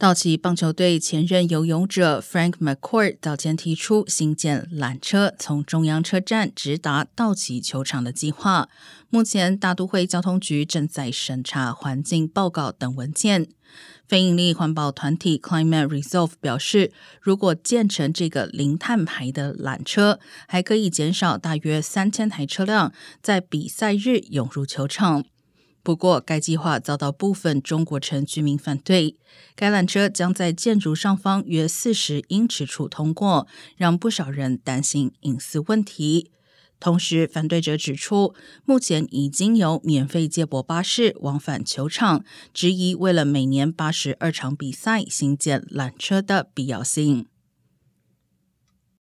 道奇棒球队前任游泳者 Frank McCourt 早前提出新建缆车从中央车站直达道奇球场的计划。目前，大都会交通局正在审查环境报告等文件。非营利环保团体 Climate Resolve 表示，如果建成这个零碳排的缆车，还可以减少大约三千台车辆在比赛日涌入球场。不过，该计划遭到部分中国城居民反对。该缆车将在建筑上方约四十英尺处通过，让不少人担心隐私问题。同时，反对者指出，目前已经有免费接驳巴士往返球场，质疑为了每年八十二场比赛新建缆车的必要性。